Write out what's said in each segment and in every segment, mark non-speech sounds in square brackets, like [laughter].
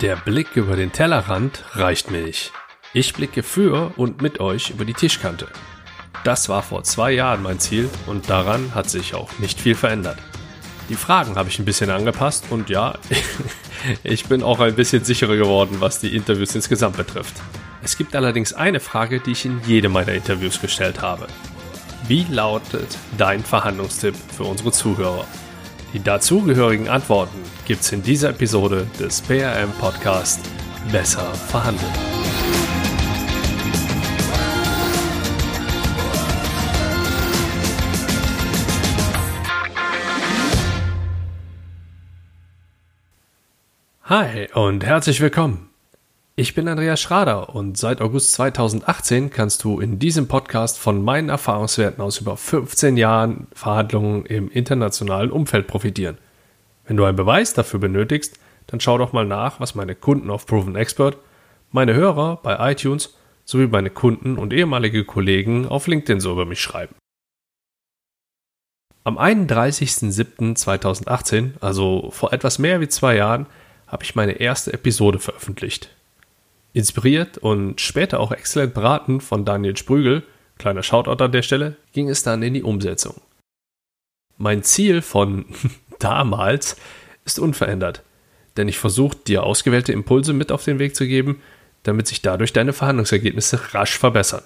Der Blick über den Tellerrand reicht mir nicht. Ich blicke für und mit euch über die Tischkante. Das war vor zwei Jahren mein Ziel und daran hat sich auch nicht viel verändert. Die Fragen habe ich ein bisschen angepasst und ja, [laughs] ich bin auch ein bisschen sicherer geworden, was die Interviews insgesamt betrifft. Es gibt allerdings eine Frage, die ich in jedem meiner Interviews gestellt habe. Wie lautet dein Verhandlungstipp für unsere Zuhörer? Die dazugehörigen Antworten gibt's in dieser Episode des PRM Podcast Besser verhandeln. Hi und herzlich willkommen. Ich bin Andreas Schrader und seit August 2018 kannst du in diesem Podcast von meinen Erfahrungswerten aus über 15 Jahren Verhandlungen im internationalen Umfeld profitieren. Wenn du einen Beweis dafür benötigst, dann schau doch mal nach, was meine Kunden auf Proven Expert, meine Hörer bei iTunes sowie meine Kunden und ehemalige Kollegen auf LinkedIn so über mich schreiben. Am 31.07.2018, also vor etwas mehr wie zwei Jahren, habe ich meine erste Episode veröffentlicht. Inspiriert und später auch exzellent beraten von Daniel Sprügel, kleiner Shoutout an der Stelle, ging es dann in die Umsetzung. Mein Ziel von [laughs] damals ist unverändert, denn ich versuche dir ausgewählte Impulse mit auf den Weg zu geben, damit sich dadurch deine Verhandlungsergebnisse rasch verbessern.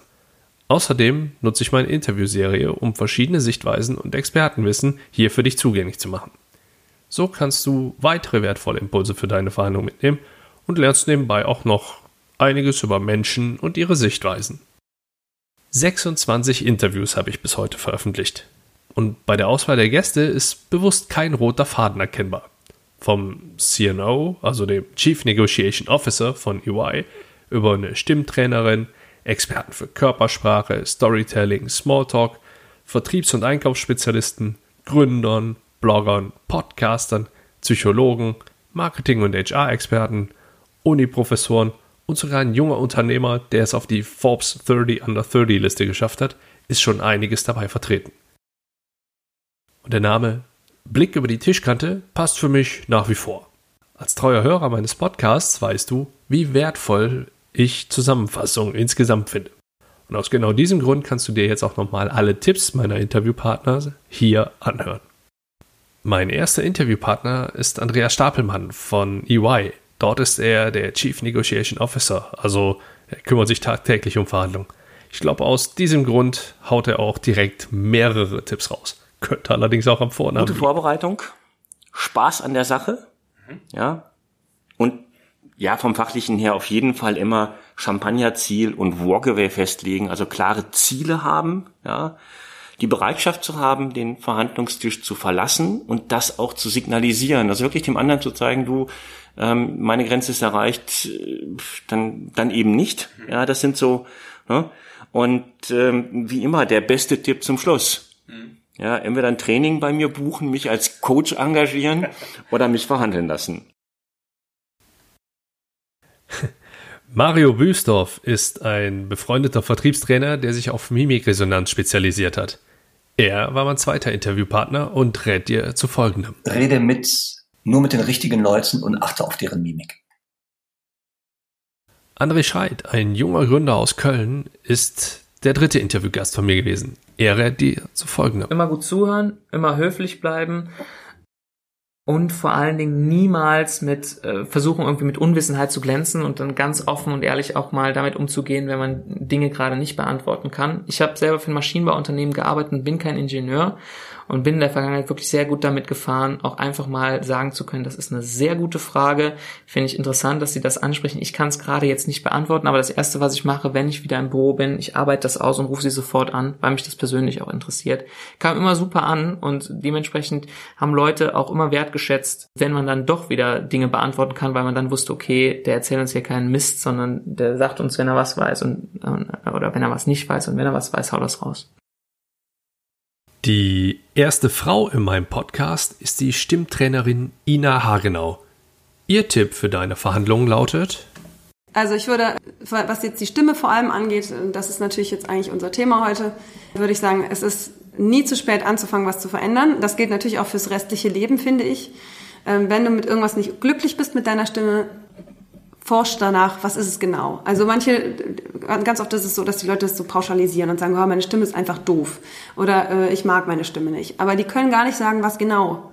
Außerdem nutze ich meine Interviewserie, um verschiedene Sichtweisen und Expertenwissen hier für dich zugänglich zu machen. So kannst du weitere wertvolle Impulse für deine Verhandlung mitnehmen und lernst nebenbei auch noch einiges über Menschen und ihre Sichtweisen. 26 Interviews habe ich bis heute veröffentlicht. Und bei der Auswahl der Gäste ist bewusst kein roter Faden erkennbar. Vom CNO, also dem Chief Negotiation Officer von EY, über eine Stimmtrainerin, Experten für Körpersprache, Storytelling, Smalltalk, Vertriebs- und Einkaufsspezialisten, Gründern, Bloggern, Podcastern, Psychologen, Marketing- und HR-Experten, Uniprofessoren und sogar ein junger Unternehmer, der es auf die Forbes 30 Under 30 Liste geschafft hat, ist schon einiges dabei vertreten. Und der Name Blick über die Tischkante passt für mich nach wie vor. Als treuer Hörer meines Podcasts weißt du, wie wertvoll ich Zusammenfassungen insgesamt finde. Und aus genau diesem Grund kannst du dir jetzt auch nochmal alle Tipps meiner Interviewpartner hier anhören. Mein erster Interviewpartner ist Andreas Stapelmann von EY, Dort ist er der Chief Negotiation Officer, also er kümmert sich tagtäglich um Verhandlungen. Ich glaube, aus diesem Grund haut er auch direkt mehrere Tipps raus. Könnte allerdings auch am Vornamen. Gute Vorbereitung, Spaß an der Sache, mhm. ja, und ja, vom Fachlichen her auf jeden Fall immer Champagnerziel und Walkaway festlegen, also klare Ziele haben, ja, die Bereitschaft zu haben, den Verhandlungstisch zu verlassen und das auch zu signalisieren, also wirklich dem anderen zu zeigen, du, ähm, meine Grenze ist erreicht, dann, dann eben nicht. Ja, das sind so, ne? und ähm, wie immer, der beste Tipp zum Schluss. Mhm. Ja, entweder ein Training bei mir buchen, mich als Coach engagieren [laughs] oder mich verhandeln lassen. [laughs] Mario Büsdorf ist ein befreundeter Vertriebstrainer, der sich auf Mimikresonanz spezialisiert hat. Er war mein zweiter Interviewpartner und rät dir zu folgendem. Rede mit nur mit den richtigen Leuten und achte auf deren Mimik. André Scheid, ein junger Gründer aus Köln, ist der dritte Interviewgast von mir gewesen. Er rät dir zu folgendem. Immer gut zuhören, immer höflich bleiben und vor allen Dingen niemals mit äh, versuchen irgendwie mit Unwissenheit zu glänzen und dann ganz offen und ehrlich auch mal damit umzugehen, wenn man Dinge gerade nicht beantworten kann. Ich habe selber für ein Maschinenbauunternehmen gearbeitet und bin kein Ingenieur und bin in der Vergangenheit wirklich sehr gut damit gefahren, auch einfach mal sagen zu können, das ist eine sehr gute Frage. Finde ich interessant, dass Sie das ansprechen. Ich kann es gerade jetzt nicht beantworten, aber das Erste, was ich mache, wenn ich wieder im Büro bin, ich arbeite das aus und rufe Sie sofort an, weil mich das persönlich auch interessiert. Kam immer super an und dementsprechend haben Leute auch immer wertgeschätzt, wenn man dann doch wieder Dinge beantworten kann, weil man dann wusste, okay, der erzählt uns hier keinen Mist, sondern der sagt uns, wenn er was weiß und oder wenn er was nicht weiß und wenn er was weiß, haut das raus. Die erste Frau in meinem Podcast ist die Stimmtrainerin Ina Hagenau. Ihr Tipp für deine Verhandlungen lautet? Also ich würde, was jetzt die Stimme vor allem angeht, das ist natürlich jetzt eigentlich unser Thema heute, würde ich sagen, es ist nie zu spät anzufangen, was zu verändern. Das gilt natürlich auch fürs restliche Leben, finde ich. Ähm, wenn du mit irgendwas nicht glücklich bist mit deiner Stimme, forscht danach, was ist es genau. Also manche, ganz oft ist es so, dass die Leute das so pauschalisieren und sagen, oh, meine Stimme ist einfach doof oder äh, ich mag meine Stimme nicht. Aber die können gar nicht sagen, was genau.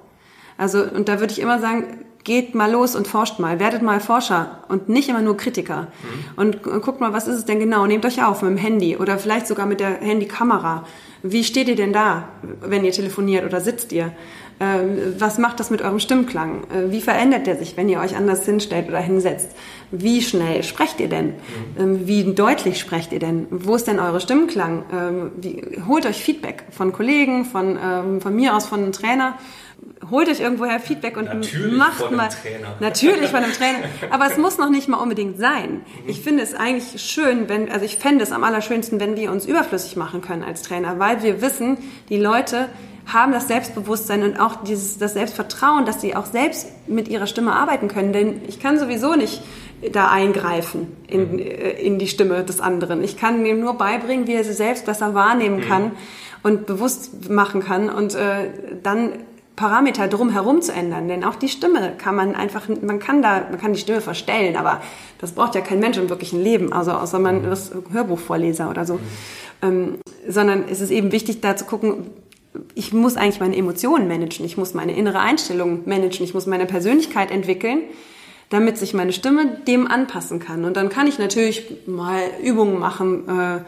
Also und da würde ich immer sagen, geht mal los und forscht mal, werdet mal Forscher und nicht immer nur Kritiker. Mhm. Und guckt mal, was ist es denn genau? Nehmt euch auf mit dem Handy oder vielleicht sogar mit der Handykamera. Wie steht ihr denn da, wenn ihr telefoniert oder sitzt ihr? Ähm, was macht das mit eurem Stimmklang? Äh, wie verändert der sich, wenn ihr euch anders hinstellt oder hinsetzt? Wie schnell sprecht ihr denn? Mhm. Wie deutlich sprecht ihr denn? Wo ist denn eure Stimmklang? Ähm, wie, holt euch Feedback von Kollegen, von, von mir aus, von einem Trainer holt euch irgendwoher Feedback und natürlich macht mal. Trainer. Natürlich von einem Trainer. [laughs] Aber es muss noch nicht mal unbedingt sein. Ich finde es eigentlich schön, wenn, also ich fände es am allerschönsten, wenn wir uns überflüssig machen können als Trainer, weil wir wissen, die Leute haben das Selbstbewusstsein und auch dieses, das Selbstvertrauen, dass sie auch selbst mit ihrer Stimme arbeiten können. Denn ich kann sowieso nicht da eingreifen in, äh, in die Stimme des anderen. Ich kann ihm nur beibringen, wie er sie selbst besser wahrnehmen kann mhm. und bewusst machen kann. Und äh, dann Parameter drumherum zu ändern. Denn auch die Stimme kann man einfach, man kann da, man kann die Stimme verstellen, aber das braucht ja kein Mensch im wirklichen Leben, also außer man mhm. ist Hörbuchvorleser oder so. Mhm. Ähm, sondern es ist eben wichtig, da zu gucken, ich muss eigentlich meine Emotionen managen, ich muss meine innere Einstellung managen, ich muss meine Persönlichkeit entwickeln, damit sich meine Stimme dem anpassen kann. Und dann kann ich natürlich mal Übungen machen, äh,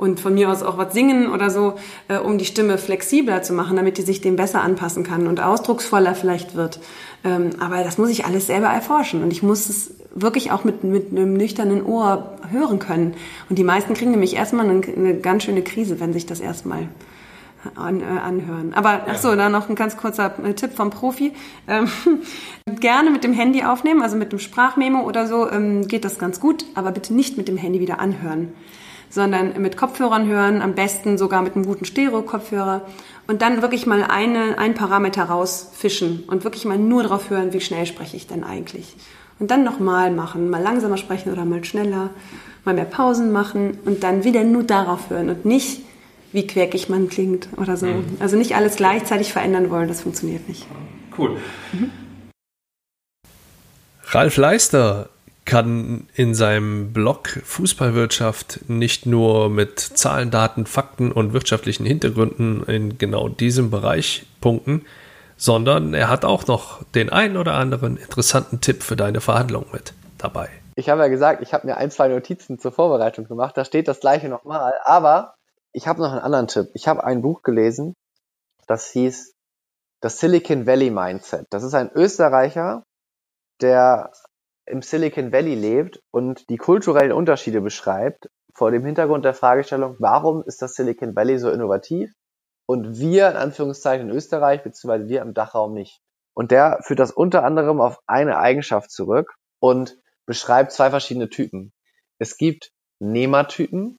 und von mir aus auch was singen oder so, äh, um die Stimme flexibler zu machen, damit die sich dem besser anpassen kann und ausdrucksvoller vielleicht wird. Ähm, aber das muss ich alles selber erforschen und ich muss es wirklich auch mit, mit einem nüchternen Ohr hören können. Und die meisten kriegen nämlich erstmal eine, eine ganz schöne Krise, wenn sich das erstmal an, äh, anhören. Aber ach so, da noch ein ganz kurzer äh, Tipp vom Profi. Ähm, [laughs] gerne mit dem Handy aufnehmen, also mit dem Sprachmemo oder so, ähm, geht das ganz gut, aber bitte nicht mit dem Handy wieder anhören sondern mit Kopfhörern hören, am besten sogar mit einem guten Stereo-Kopfhörer und dann wirklich mal eine, ein Parameter rausfischen und wirklich mal nur drauf hören, wie schnell spreche ich denn eigentlich. Und dann nochmal machen, mal langsamer sprechen oder mal schneller, mal mehr Pausen machen und dann wieder nur darauf hören und nicht, wie quäkig man klingt oder so. Mhm. Also nicht alles gleichzeitig verändern wollen, das funktioniert nicht. Cool. Mhm. Ralf Leister kann in seinem Blog Fußballwirtschaft nicht nur mit Zahlen, Daten, Fakten und wirtschaftlichen Hintergründen in genau diesem Bereich punkten, sondern er hat auch noch den einen oder anderen interessanten Tipp für deine Verhandlung mit dabei. Ich habe ja gesagt, ich habe mir ein, zwei Notizen zur Vorbereitung gemacht, da steht das gleiche nochmal, aber ich habe noch einen anderen Tipp. Ich habe ein Buch gelesen, das hieß das Silicon Valley Mindset. Das ist ein Österreicher, der im Silicon Valley lebt und die kulturellen Unterschiede beschreibt, vor dem Hintergrund der Fragestellung, warum ist das Silicon Valley so innovativ und wir in Anführungszeichen in Österreich beziehungsweise wir im Dachraum nicht. Und der führt das unter anderem auf eine Eigenschaft zurück und beschreibt zwei verschiedene Typen. Es gibt Nehmertypen.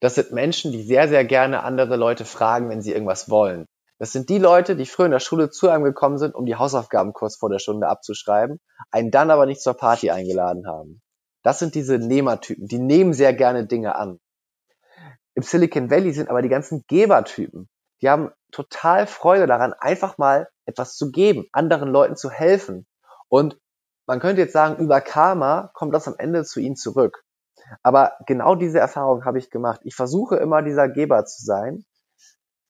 Das sind Menschen, die sehr, sehr gerne andere Leute fragen, wenn sie irgendwas wollen. Das sind die Leute, die früher in der Schule zu einem gekommen sind, um die Hausaufgaben kurz vor der Stunde abzuschreiben, einen dann aber nicht zur Party eingeladen haben. Das sind diese Nehmertypen, die nehmen sehr gerne Dinge an. Im Silicon Valley sind aber die ganzen Gebertypen. Die haben total Freude daran, einfach mal etwas zu geben, anderen Leuten zu helfen. Und man könnte jetzt sagen, über Karma kommt das am Ende zu ihnen zurück. Aber genau diese Erfahrung habe ich gemacht. Ich versuche immer dieser Geber zu sein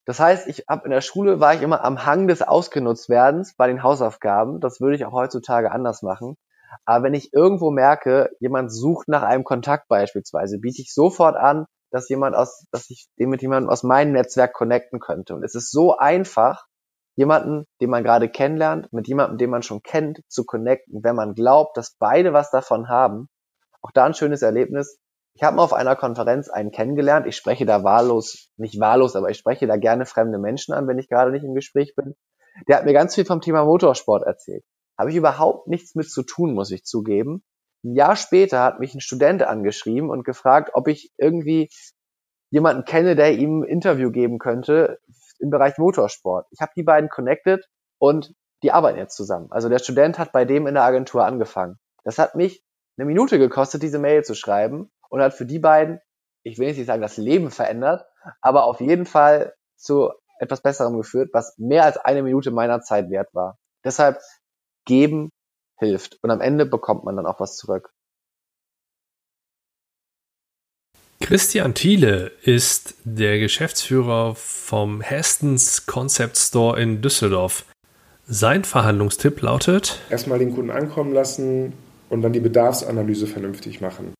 das heißt, ich habe in der Schule war ich immer am Hang des Ausgenutztwerdens bei den Hausaufgaben. Das würde ich auch heutzutage anders machen. Aber wenn ich irgendwo merke, jemand sucht nach einem Kontakt beispielsweise, biete ich sofort an, dass jemand aus, dass ich den mit jemandem aus meinem Netzwerk connecten könnte. Und es ist so einfach, jemanden, den man gerade kennenlernt, mit jemandem, den man schon kennt, zu connecten, wenn man glaubt, dass beide was davon haben. Auch da ein schönes Erlebnis. Ich habe mal auf einer Konferenz einen kennengelernt. Ich spreche da wahllos, nicht wahllos, aber ich spreche da gerne fremde Menschen an, wenn ich gerade nicht im Gespräch bin. Der hat mir ganz viel vom Thema Motorsport erzählt. Habe ich überhaupt nichts mit zu tun, muss ich zugeben. Ein Jahr später hat mich ein Student angeschrieben und gefragt, ob ich irgendwie jemanden kenne, der ihm ein Interview geben könnte im Bereich Motorsport. Ich habe die beiden connected und die arbeiten jetzt zusammen. Also der Student hat bei dem in der Agentur angefangen. Das hat mich eine Minute gekostet, diese Mail zu schreiben und hat für die beiden, ich will jetzt nicht sagen, das Leben verändert, aber auf jeden Fall zu etwas Besserem geführt, was mehr als eine Minute meiner Zeit wert war. Deshalb geben hilft und am Ende bekommt man dann auch was zurück. Christian Thiele ist der Geschäftsführer vom Hastens Concept Store in Düsseldorf. Sein Verhandlungstipp lautet: Erstmal den Kunden ankommen lassen und dann die Bedarfsanalyse vernünftig machen.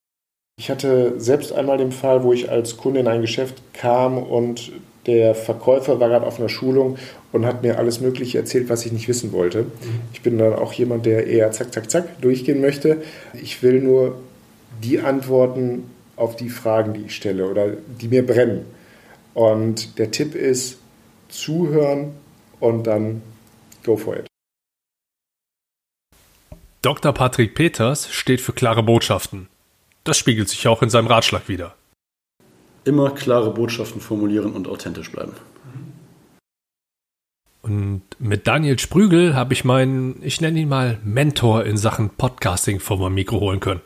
Ich hatte selbst einmal den Fall, wo ich als Kunde in ein Geschäft kam und der Verkäufer war gerade auf einer Schulung und hat mir alles Mögliche erzählt, was ich nicht wissen wollte. Ich bin dann auch jemand, der eher zack, zack, zack durchgehen möchte. Ich will nur die Antworten auf die Fragen, die ich stelle oder die mir brennen. Und der Tipp ist, zuhören und dann go for it. Dr. Patrick Peters steht für klare Botschaften. Das spiegelt sich auch in seinem Ratschlag wieder. Immer klare Botschaften formulieren und authentisch bleiben. Und mit Daniel Sprügel habe ich meinen, ich nenne ihn mal Mentor in Sachen Podcasting vor meinem Mikro holen können.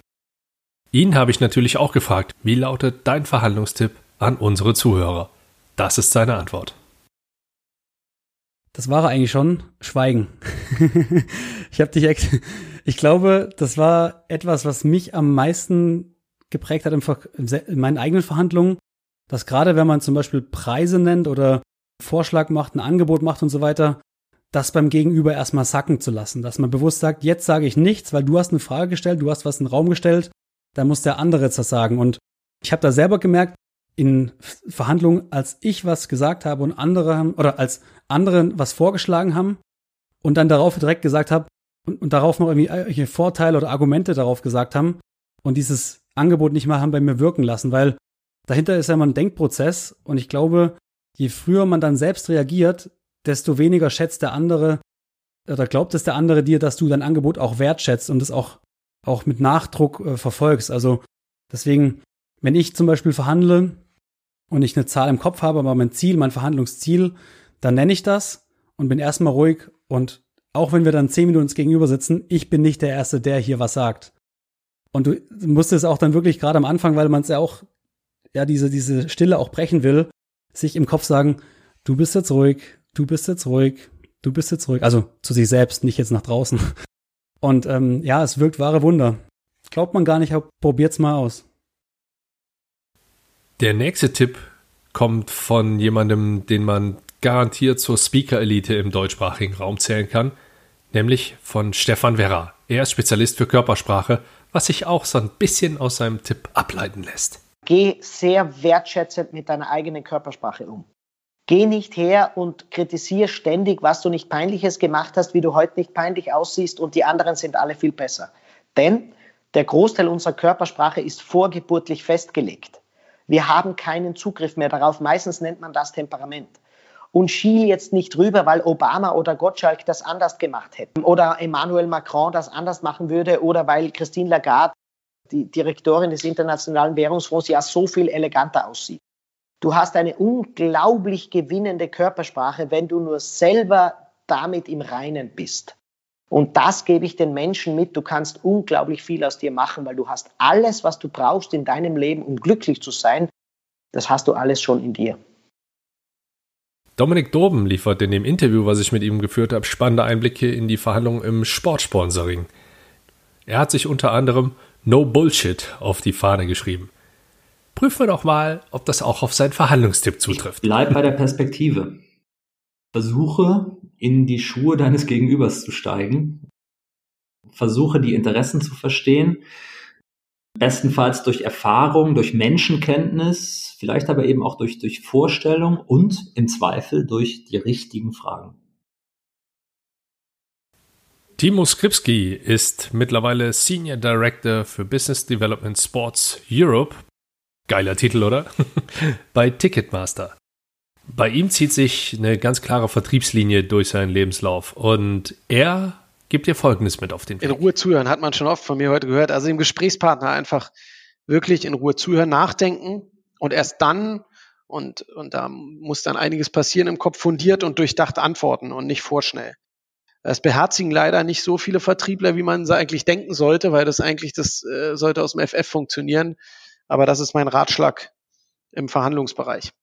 Ihn habe ich natürlich auch gefragt, wie lautet dein Verhandlungstipp an unsere Zuhörer? Das ist seine Antwort. Das war er eigentlich schon. Schweigen. [laughs] ich habe dich Ich glaube, das war etwas, was mich am meisten geprägt hat in meinen eigenen Verhandlungen, dass gerade wenn man zum Beispiel Preise nennt oder Vorschlag macht, ein Angebot macht und so weiter, das beim Gegenüber erstmal sacken zu lassen, dass man bewusst sagt, jetzt sage ich nichts, weil du hast eine Frage gestellt, du hast was in den Raum gestellt da muss der andere das sagen. Und ich habe da selber gemerkt, in Verhandlungen, als ich was gesagt habe und andere haben, oder als andere was vorgeschlagen haben und dann darauf direkt gesagt habe und, und darauf noch irgendwie irgendwelche Vorteile oder Argumente darauf gesagt haben und dieses Angebot nicht mal haben bei mir wirken lassen, weil dahinter ist ja immer ein Denkprozess und ich glaube, je früher man dann selbst reagiert, desto weniger schätzt der andere oder glaubt es der andere dir, dass du dein Angebot auch wertschätzt und es auch auch mit Nachdruck äh, verfolgst. Also deswegen, wenn ich zum Beispiel verhandle und ich eine Zahl im Kopf habe, aber mein Ziel, mein Verhandlungsziel, dann nenne ich das und bin erstmal ruhig und auch wenn wir dann zehn Minuten uns gegenüber sitzen, ich bin nicht der Erste, der hier was sagt. Und du musst es auch dann wirklich gerade am Anfang, weil man es ja auch, ja, diese, diese Stille auch brechen will, sich im Kopf sagen, du bist jetzt ruhig, du bist jetzt ruhig, du bist jetzt ruhig. Also zu sich selbst, nicht jetzt nach draußen. [laughs] Und ähm, ja, es wirkt wahre Wunder. Glaubt man gar nicht, probiert's mal aus. Der nächste Tipp kommt von jemandem, den man garantiert zur Speaker-Elite im deutschsprachigen Raum zählen kann, nämlich von Stefan Werra. Er ist Spezialist für Körpersprache, was sich auch so ein bisschen aus seinem Tipp ableiten lässt. Geh sehr wertschätzend mit deiner eigenen Körpersprache um. Geh nicht her und kritisier ständig, was du nicht peinliches gemacht hast, wie du heute nicht peinlich aussiehst und die anderen sind alle viel besser. Denn der Großteil unserer Körpersprache ist vorgeburtlich festgelegt. Wir haben keinen Zugriff mehr darauf. Meistens nennt man das Temperament. Und schiel jetzt nicht rüber, weil Obama oder Gottschalk das anders gemacht hätten oder Emmanuel Macron das anders machen würde oder weil Christine Lagarde, die Direktorin des Internationalen Währungsfonds, ja so viel eleganter aussieht. Du hast eine unglaublich gewinnende Körpersprache, wenn du nur selber damit im Reinen bist. Und das gebe ich den Menschen mit. Du kannst unglaublich viel aus dir machen, weil du hast alles, was du brauchst in deinem Leben, um glücklich zu sein. Das hast du alles schon in dir. Dominik Doben liefert in dem Interview, was ich mit ihm geführt habe, spannende Einblicke in die Verhandlungen im Sportsponsoring. Er hat sich unter anderem No Bullshit auf die Fahne geschrieben. Prüfen wir doch mal, ob das auch auf seinen Verhandlungstipp zutrifft. bleib bei der Perspektive. Versuche in die Schuhe deines Gegenübers zu steigen. Versuche die Interessen zu verstehen. Bestenfalls durch Erfahrung, durch Menschenkenntnis, vielleicht aber eben auch durch, durch Vorstellung und im Zweifel durch die richtigen Fragen. Timo Skripski ist mittlerweile Senior Director für Business Development Sports Europe Geiler Titel, oder? [laughs] bei Ticketmaster. Bei ihm zieht sich eine ganz klare Vertriebslinie durch seinen Lebenslauf und er gibt dir Folgendes mit auf den Weg. In Ruhe zuhören, hat man schon oft von mir heute gehört. Also dem Gesprächspartner einfach wirklich in Ruhe zuhören, nachdenken und erst dann, und, und da muss dann einiges passieren im Kopf, fundiert und durchdacht antworten und nicht vorschnell. Das beherzigen leider nicht so viele Vertriebler, wie man eigentlich denken sollte, weil das eigentlich, das äh, sollte aus dem FF funktionieren. Aber das ist mein Ratschlag im Verhandlungsbereich.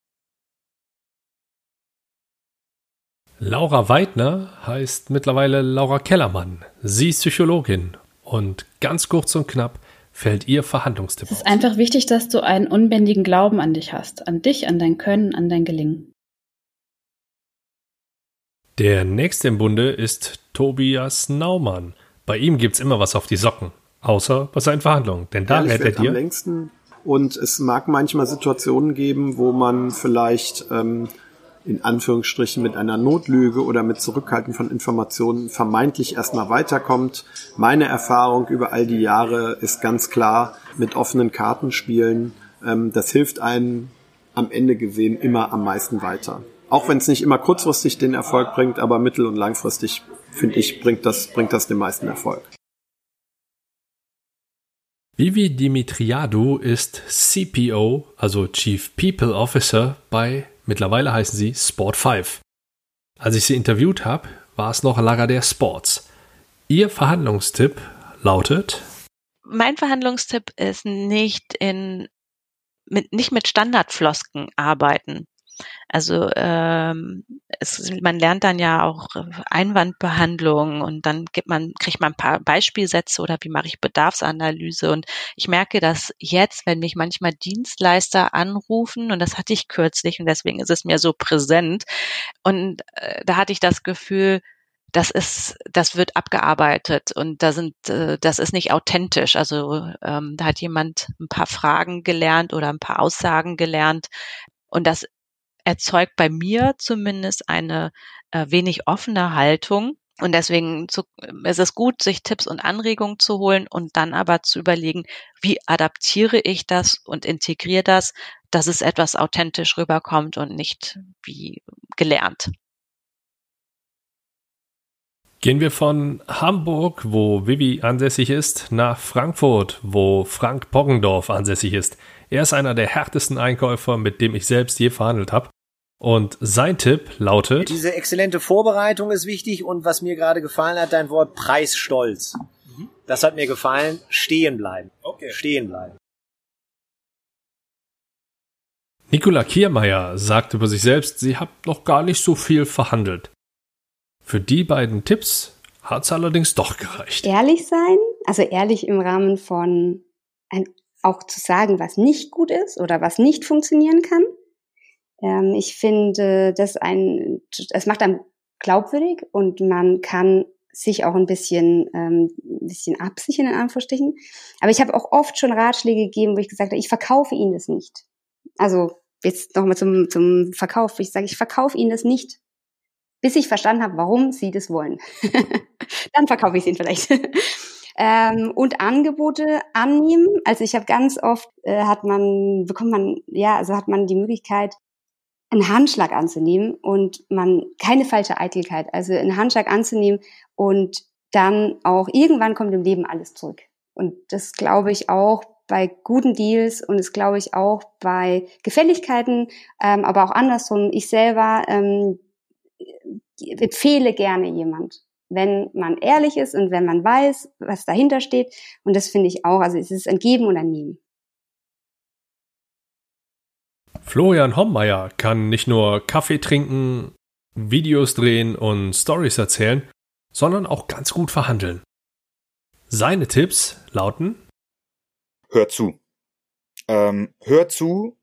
Laura Weidner heißt mittlerweile Laura Kellermann. Sie ist Psychologin und ganz kurz und knapp, fällt ihr Verhandlungstipp Es ist einfach wichtig, dass du einen unbändigen Glauben an dich hast. An dich, an dein Können, an dein Gelingen. Der nächste im Bunde ist Tobias Naumann. Bei ihm gibt's immer was auf die Socken. Außer bei seinen Verhandlungen. Denn da Ehrlich rät er wird am dir. längsten. Und es mag manchmal Situationen geben, wo man vielleicht ähm, in Anführungsstrichen mit einer Notlüge oder mit Zurückhalten von Informationen vermeintlich erstmal weiterkommt. Meine Erfahrung über all die Jahre ist ganz klar, mit offenen Karten spielen, ähm, das hilft einem am Ende gesehen immer am meisten weiter. Auch wenn es nicht immer kurzfristig den Erfolg bringt, aber mittel- und langfristig, finde ich, bringt das, bringt das den meisten Erfolg. Vivi Dimitriadou ist CPO, also Chief People Officer bei, mittlerweile heißen sie Sport 5. Als ich sie interviewt habe, war es noch Lagardère Sports. Ihr Verhandlungstipp lautet, Mein Verhandlungstipp ist nicht in mit, nicht mit Standardflosken arbeiten. Also ähm, es, man lernt dann ja auch Einwandbehandlung und dann gibt man, kriegt man ein paar Beispielsätze oder wie mache ich Bedarfsanalyse. Und ich merke das jetzt, wenn mich manchmal Dienstleister anrufen, und das hatte ich kürzlich und deswegen ist es mir so präsent. Und äh, da hatte ich das Gefühl, das ist, das wird abgearbeitet und da sind, äh, das ist nicht authentisch. Also ähm, da hat jemand ein paar Fragen gelernt oder ein paar Aussagen gelernt und das erzeugt bei mir zumindest eine äh, wenig offene Haltung. Und deswegen zu, ist es gut, sich Tipps und Anregungen zu holen und dann aber zu überlegen, wie adaptiere ich das und integriere das, dass es etwas authentisch rüberkommt und nicht wie gelernt. Gehen wir von Hamburg, wo Vivi ansässig ist, nach Frankfurt, wo Frank Poggendorf ansässig ist. Er ist einer der härtesten Einkäufer, mit dem ich selbst je verhandelt habe. Und sein Tipp lautet, Diese exzellente Vorbereitung ist wichtig und was mir gerade gefallen hat, dein Wort Preisstolz. Das hat mir gefallen. Stehen bleiben. Okay. Stehen bleiben. Nicola Kiermeier sagt über sich selbst, sie hat noch gar nicht so viel verhandelt. Für die beiden Tipps hat's allerdings doch gereicht. Ehrlich sein, also ehrlich im Rahmen von ein, auch zu sagen, was nicht gut ist oder was nicht funktionieren kann. Ähm, ich finde, das ein, es macht einem glaubwürdig und man kann sich auch ein bisschen, ähm, ein bisschen absichern in Anführungsstrichen. Aber ich habe auch oft schon Ratschläge gegeben, wo ich gesagt habe, ich verkaufe Ihnen das nicht. Also jetzt nochmal zum, zum Verkauf. Ich sage, ich verkaufe Ihnen das nicht, bis ich verstanden habe, warum Sie das wollen. [laughs] Dann verkaufe ich es Ihnen vielleicht. [laughs] ähm, und Angebote annehmen. Also ich habe ganz oft äh, hat man bekommt man ja also hat man die Möglichkeit einen Handschlag anzunehmen und man keine falsche Eitelkeit, also einen Handschlag anzunehmen und dann auch irgendwann kommt im Leben alles zurück. Und das glaube ich auch bei guten Deals und das glaube ich auch bei Gefälligkeiten, ähm, aber auch andersrum. Ich selber ähm, empfehle gerne jemand, wenn man ehrlich ist und wenn man weiß, was dahinter steht. Und das finde ich auch. Also es ist ein Geben und ein Nehmen. Florian Hommeier kann nicht nur Kaffee trinken, Videos drehen und Stories erzählen, sondern auch ganz gut verhandeln. Seine Tipps lauten: Hör zu. Ähm, hör zu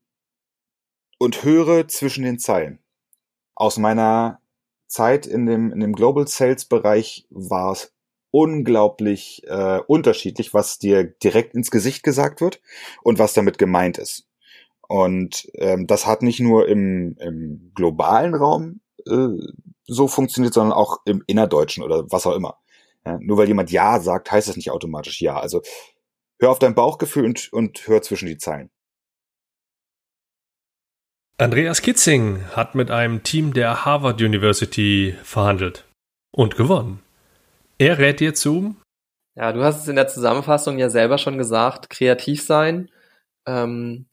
und höre zwischen den Zeilen. Aus meiner Zeit in dem, in dem Global Sales Bereich war es unglaublich äh, unterschiedlich, was dir direkt ins Gesicht gesagt wird und was damit gemeint ist. Und ähm, das hat nicht nur im, im globalen Raum äh, so funktioniert, sondern auch im innerdeutschen oder was auch immer. Ja, nur weil jemand Ja sagt, heißt das nicht automatisch Ja. Also hör auf dein Bauchgefühl und, und hör zwischen die Zeilen. Andreas Kitzing hat mit einem Team der Harvard University verhandelt und gewonnen. Er rät dir zu. Ja, du hast es in der Zusammenfassung ja selber schon gesagt, kreativ sein. Ähm,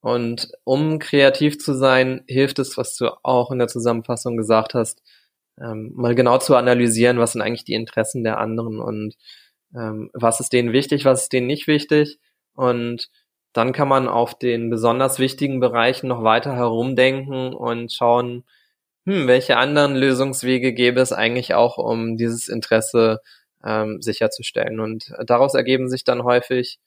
und um kreativ zu sein, hilft es, was du auch in der Zusammenfassung gesagt hast, ähm, mal genau zu analysieren, was sind eigentlich die Interessen der anderen und ähm, was ist denen wichtig, was ist denen nicht wichtig. Und dann kann man auf den besonders wichtigen Bereichen noch weiter herumdenken und schauen, hm, welche anderen Lösungswege gäbe es eigentlich auch, um dieses Interesse ähm, sicherzustellen. Und daraus ergeben sich dann häufig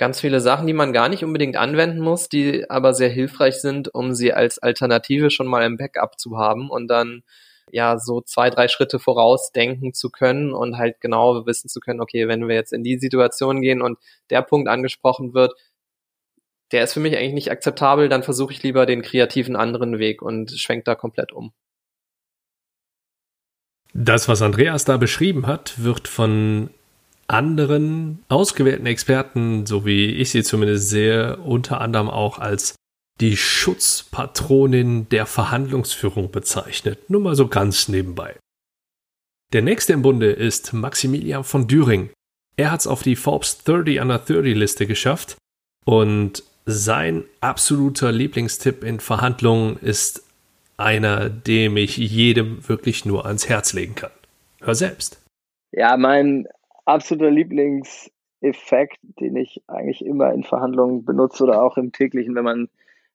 ganz viele Sachen, die man gar nicht unbedingt anwenden muss, die aber sehr hilfreich sind, um sie als Alternative schon mal im Backup zu haben und dann ja so zwei, drei Schritte vorausdenken zu können und halt genau wissen zu können, okay, wenn wir jetzt in die Situation gehen und der Punkt angesprochen wird, der ist für mich eigentlich nicht akzeptabel, dann versuche ich lieber den kreativen anderen Weg und schwenke da komplett um. Das, was Andreas da beschrieben hat, wird von anderen ausgewählten Experten, so wie ich sie zumindest sehe, unter anderem auch als die Schutzpatronin der Verhandlungsführung bezeichnet. Nur mal so ganz nebenbei. Der nächste im Bunde ist Maximilian von Düring. Er hat es auf die Forbes 30 under 30 Liste geschafft und sein absoluter Lieblingstipp in Verhandlungen ist einer, dem ich jedem wirklich nur ans Herz legen kann. Hör selbst. Ja, mein absoluter Lieblingseffekt, den ich eigentlich immer in Verhandlungen benutze oder auch im täglichen, wenn man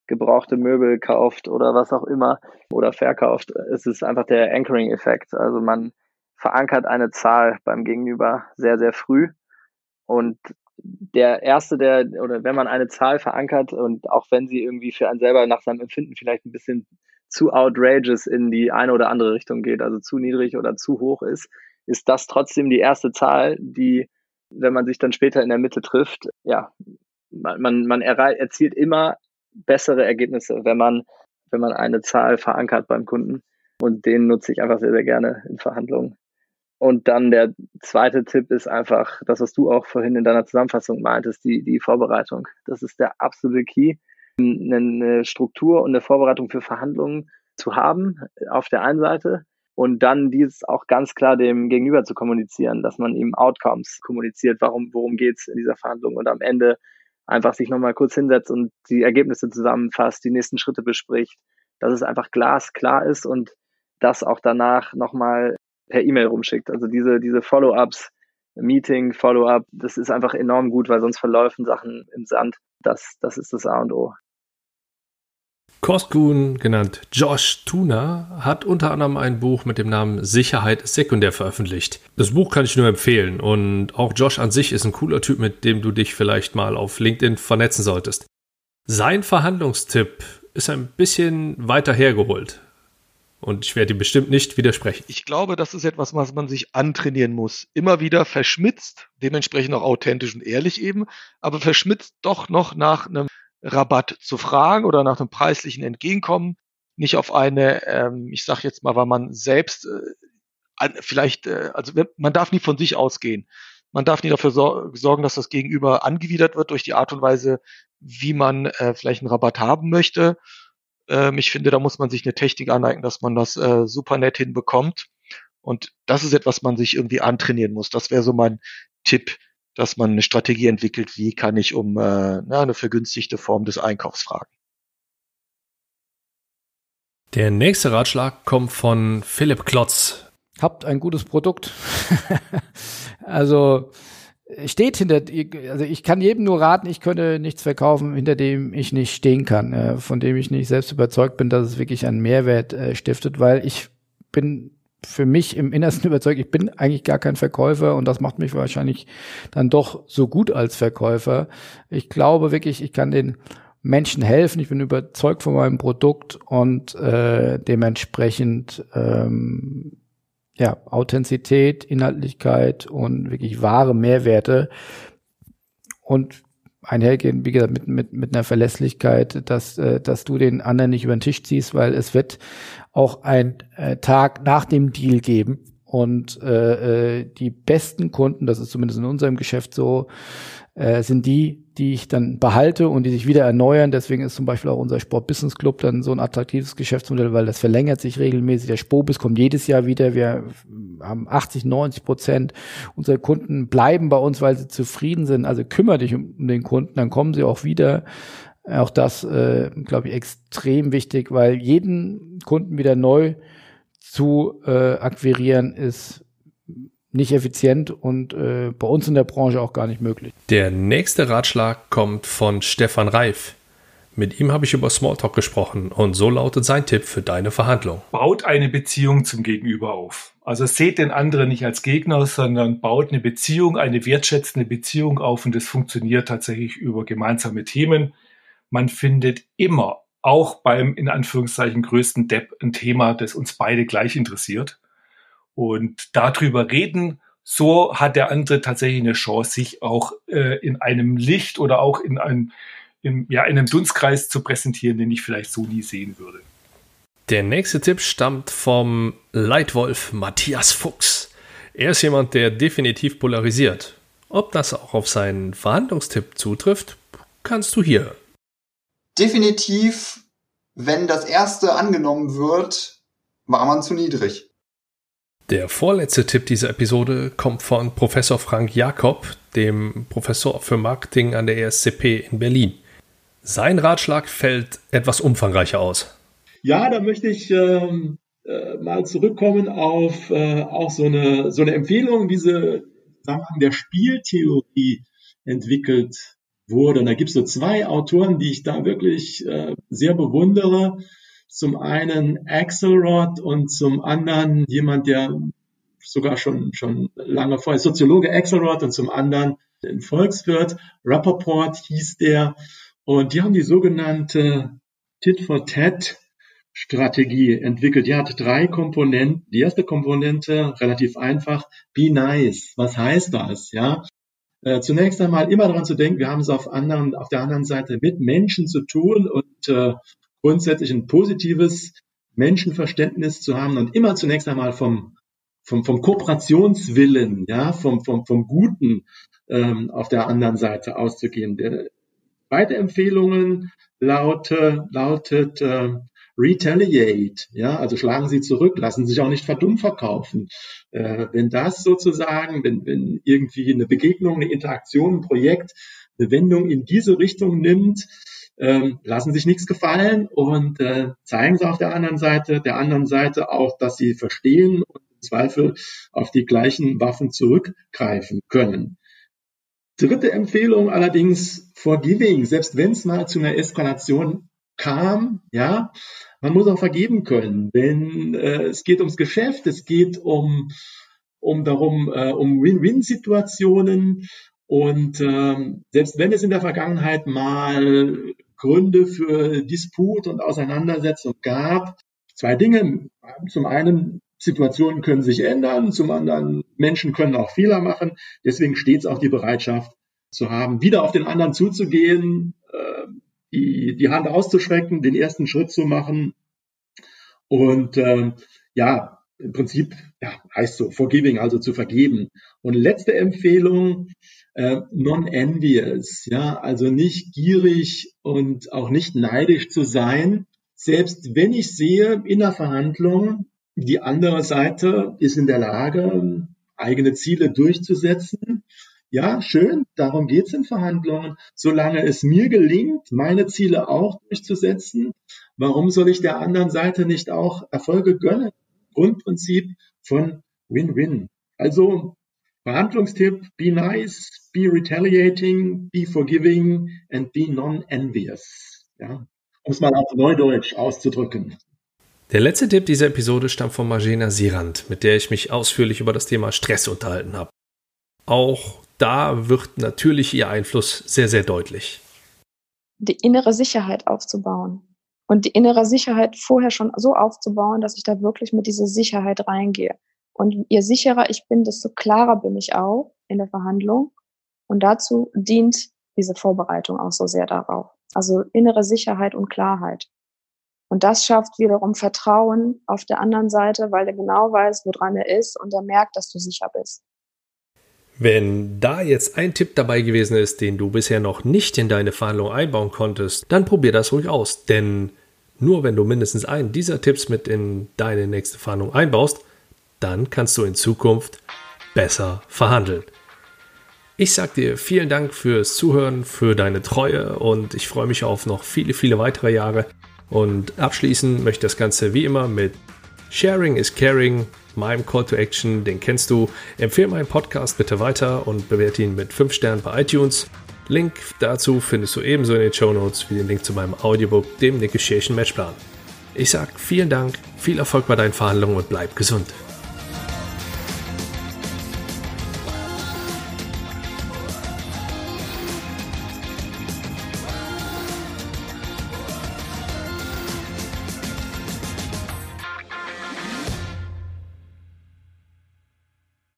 gebrauchte Möbel kauft oder was auch immer oder verkauft, ist es einfach der Anchoring-Effekt. Also man verankert eine Zahl beim Gegenüber sehr, sehr früh und der erste, der, oder wenn man eine Zahl verankert und auch wenn sie irgendwie für einen selber nach seinem Empfinden vielleicht ein bisschen zu outrageous in die eine oder andere Richtung geht, also zu niedrig oder zu hoch ist, ist das trotzdem die erste Zahl, die, wenn man sich dann später in der Mitte trifft, ja, man, man, man erzielt immer bessere Ergebnisse, wenn man, wenn man eine Zahl verankert beim Kunden. Und den nutze ich einfach sehr, sehr gerne in Verhandlungen. Und dann der zweite Tipp ist einfach das, was du auch vorhin in deiner Zusammenfassung meintest, die, die Vorbereitung. Das ist der absolute Key, eine Struktur und eine Vorbereitung für Verhandlungen zu haben auf der einen Seite und dann dies auch ganz klar dem Gegenüber zu kommunizieren, dass man ihm Outcomes kommuniziert, warum, worum geht's in dieser Verhandlung und am Ende einfach sich nochmal kurz hinsetzt und die Ergebnisse zusammenfasst, die nächsten Schritte bespricht, dass es einfach glasklar ist und das auch danach nochmal per E-Mail rumschickt. Also diese, diese Follow-ups, Meeting, Follow-up, das ist einfach enorm gut, weil sonst verläufen Sachen im Sand. Das, das ist das A und O. Koskun, genannt Josh Tuna, hat unter anderem ein Buch mit dem Namen Sicherheit sekundär veröffentlicht. Das Buch kann ich nur empfehlen und auch Josh an sich ist ein cooler Typ, mit dem du dich vielleicht mal auf LinkedIn vernetzen solltest. Sein Verhandlungstipp ist ein bisschen weiter hergeholt. Und ich werde ihm bestimmt nicht widersprechen. Ich glaube, das ist etwas, was man sich antrainieren muss. Immer wieder verschmitzt, dementsprechend auch authentisch und ehrlich eben, aber verschmitzt doch noch nach einem Rabatt zu fragen oder nach einem preislichen Entgegenkommen, nicht auf eine, ähm, ich sage jetzt mal, weil man selbst äh, vielleicht, äh, also man darf nie von sich ausgehen. Man darf nie dafür sor sorgen, dass das Gegenüber angewidert wird durch die Art und Weise, wie man äh, vielleicht einen Rabatt haben möchte. Ähm, ich finde, da muss man sich eine Technik aneignen, dass man das äh, super nett hinbekommt. Und das ist etwas, man sich irgendwie antrainieren muss. Das wäre so mein Tipp dass man eine Strategie entwickelt, wie kann ich um äh, na, eine vergünstigte Form des Einkaufs fragen. Der nächste Ratschlag kommt von Philipp Klotz. Habt ein gutes Produkt. [laughs] also steht hinter, also ich kann jedem nur raten, ich könnte nichts verkaufen, hinter dem ich nicht stehen kann, äh, von dem ich nicht selbst überzeugt bin, dass es wirklich einen Mehrwert äh, stiftet, weil ich bin für mich im Innersten [laughs] überzeugt, ich bin eigentlich gar kein Verkäufer und das macht mich wahrscheinlich dann doch so gut als Verkäufer. Ich glaube wirklich, ich kann den Menschen helfen. Ich bin überzeugt von meinem Produkt und äh, dementsprechend ähm, ja Authentizität, Inhaltlichkeit und wirklich wahre Mehrwerte und einhergehen, wie gesagt, mit, mit, mit einer Verlässlichkeit, dass, äh, dass du den anderen nicht über den Tisch ziehst, weil es wird auch ein äh, Tag nach dem Deal geben. Und äh, äh, die besten Kunden, das ist zumindest in unserem Geschäft so, äh, sind die, die ich dann behalte und die sich wieder erneuern. Deswegen ist zum Beispiel auch unser Sport Business Club dann so ein attraktives Geschäftsmodell, weil das verlängert sich regelmäßig. Der Spobis kommt jedes Jahr wieder. Wir haben 80, 90 Prozent unserer Kunden bleiben bei uns, weil sie zufrieden sind. Also kümmere dich um, um den Kunden, dann kommen sie auch wieder. Auch das, äh, glaube ich, extrem wichtig, weil jeden Kunden wieder neu zu äh, akquirieren ist nicht effizient und äh, bei uns in der Branche auch gar nicht möglich. Der nächste Ratschlag kommt von Stefan Reif. Mit ihm habe ich über Smalltalk gesprochen und so lautet sein Tipp für deine Verhandlung. Baut eine Beziehung zum Gegenüber auf. Also seht den anderen nicht als Gegner, sondern baut eine Beziehung, eine wertschätzende Beziehung auf und das funktioniert tatsächlich über gemeinsame Themen. Man findet immer, auch beim in Anführungszeichen größten Depp, ein Thema, das uns beide gleich interessiert. Und darüber reden, so hat der andere tatsächlich eine Chance, sich auch äh, in einem Licht oder auch in einem in, ja, in einem Dunstkreis zu präsentieren, den ich vielleicht so nie sehen würde. Der nächste Tipp stammt vom Leitwolf Matthias Fuchs. Er ist jemand, der definitiv polarisiert. Ob das auch auf seinen Verhandlungstipp zutrifft, kannst du hier. Definitiv, wenn das erste angenommen wird, war man zu niedrig. Der vorletzte Tipp dieser Episode kommt von Professor Frank Jakob, dem Professor für Marketing an der ESCP in Berlin. Sein Ratschlag fällt etwas umfangreicher aus. Ja, da möchte ich ähm, äh, mal zurückkommen auf äh, auch so eine, so eine Empfehlung, wie sie Zusammenhang der Spieltheorie entwickelt wurde. Und da gibt es so zwei Autoren, die ich da wirklich äh, sehr bewundere. Zum einen Axelrod und zum anderen jemand, der sogar schon, schon lange vorher Soziologe Axelrod und zum anderen ein Volkswirt. Rappaport hieß der. Und die haben die sogenannte Tit-for-Tat Strategie entwickelt. Die hat drei Komponenten. Die erste Komponente, relativ einfach, be nice. Was heißt das? Ja, äh, zunächst einmal immer daran zu denken, wir haben es auf, anderen, auf der anderen Seite mit Menschen zu tun und äh, grundsätzlich ein positives Menschenverständnis zu haben und immer zunächst einmal vom, vom, vom Kooperationswillen, ja, vom, vom, vom Guten ähm, auf der anderen Seite auszugehen. Zweite Empfehlungen laute, lautet äh, retaliate, ja, also schlagen Sie zurück, lassen sich auch nicht verdumm verkaufen. Äh, wenn das sozusagen, wenn, wenn irgendwie eine Begegnung, eine Interaktion, ein Projekt eine Wendung in diese Richtung nimmt, ähm, lassen sich nichts gefallen und äh, zeigen sie auf der anderen Seite, der anderen Seite auch, dass sie verstehen und im Zweifel auf die gleichen Waffen zurückgreifen können. Dritte Empfehlung allerdings forgiving, selbst wenn es mal zu einer Eskalation kam, ja, man muss auch vergeben können, denn äh, es geht ums Geschäft, es geht um um darum äh, um Win-Win-Situationen und ähm, selbst wenn es in der Vergangenheit mal Gründe für Disput und Auseinandersetzung gab, zwei Dinge. Zum einen Situationen können sich ändern, zum anderen Menschen können auch Fehler machen. Deswegen stets auch die Bereitschaft zu haben, wieder auf den anderen zuzugehen, äh, die, die Hand auszuschrecken, den ersten Schritt zu machen. Und äh, ja, im Prinzip ja, heißt so, forgiving, also zu vergeben. Und letzte Empfehlung, äh, non-envious, ja, also nicht gierig und auch nicht neidisch zu sein, selbst wenn ich sehe in der Verhandlung, die andere Seite ist in der Lage, eigene Ziele durchzusetzen. Ja, schön, darum geht's in Verhandlungen. Solange es mir gelingt, meine Ziele auch durchzusetzen, warum soll ich der anderen Seite nicht auch Erfolge gönnen? Grundprinzip von Win-Win. Also Verhandlungstipp, be nice, be retaliating, be forgiving and be non-envious. Ja, um es mal auf Neudeutsch auszudrücken. Der letzte Tipp dieser Episode stammt von Marjena Sirand, mit der ich mich ausführlich über das Thema Stress unterhalten habe. Auch da wird natürlich ihr Einfluss sehr, sehr deutlich. Die innere Sicherheit aufzubauen. Und die innere Sicherheit vorher schon so aufzubauen, dass ich da wirklich mit dieser Sicherheit reingehe. Und je sicherer ich bin, desto klarer bin ich auch in der Verhandlung. Und dazu dient diese Vorbereitung auch so sehr darauf. Also innere Sicherheit und Klarheit. Und das schafft wiederum Vertrauen auf der anderen Seite, weil er genau weiß, woran er ist und er merkt, dass du sicher bist. Wenn da jetzt ein Tipp dabei gewesen ist, den du bisher noch nicht in deine Verhandlung einbauen konntest, dann probier das ruhig aus. Denn nur wenn du mindestens einen dieser Tipps mit in deine nächste Verhandlung einbaust, dann kannst du in Zukunft besser verhandeln. Ich sag dir vielen Dank fürs Zuhören, für deine Treue und ich freue mich auf noch viele, viele weitere Jahre. Und abschließen möchte das Ganze wie immer mit Sharing is Caring, meinem Call to Action, den kennst du. Empfehle meinen Podcast bitte weiter und bewerte ihn mit 5 Sternen bei iTunes. Link dazu findest du ebenso in den Show Notes wie den Link zu meinem Audiobook, dem Negotiation Matchplan. Ich sag vielen Dank, viel Erfolg bei deinen Verhandlungen und bleib gesund.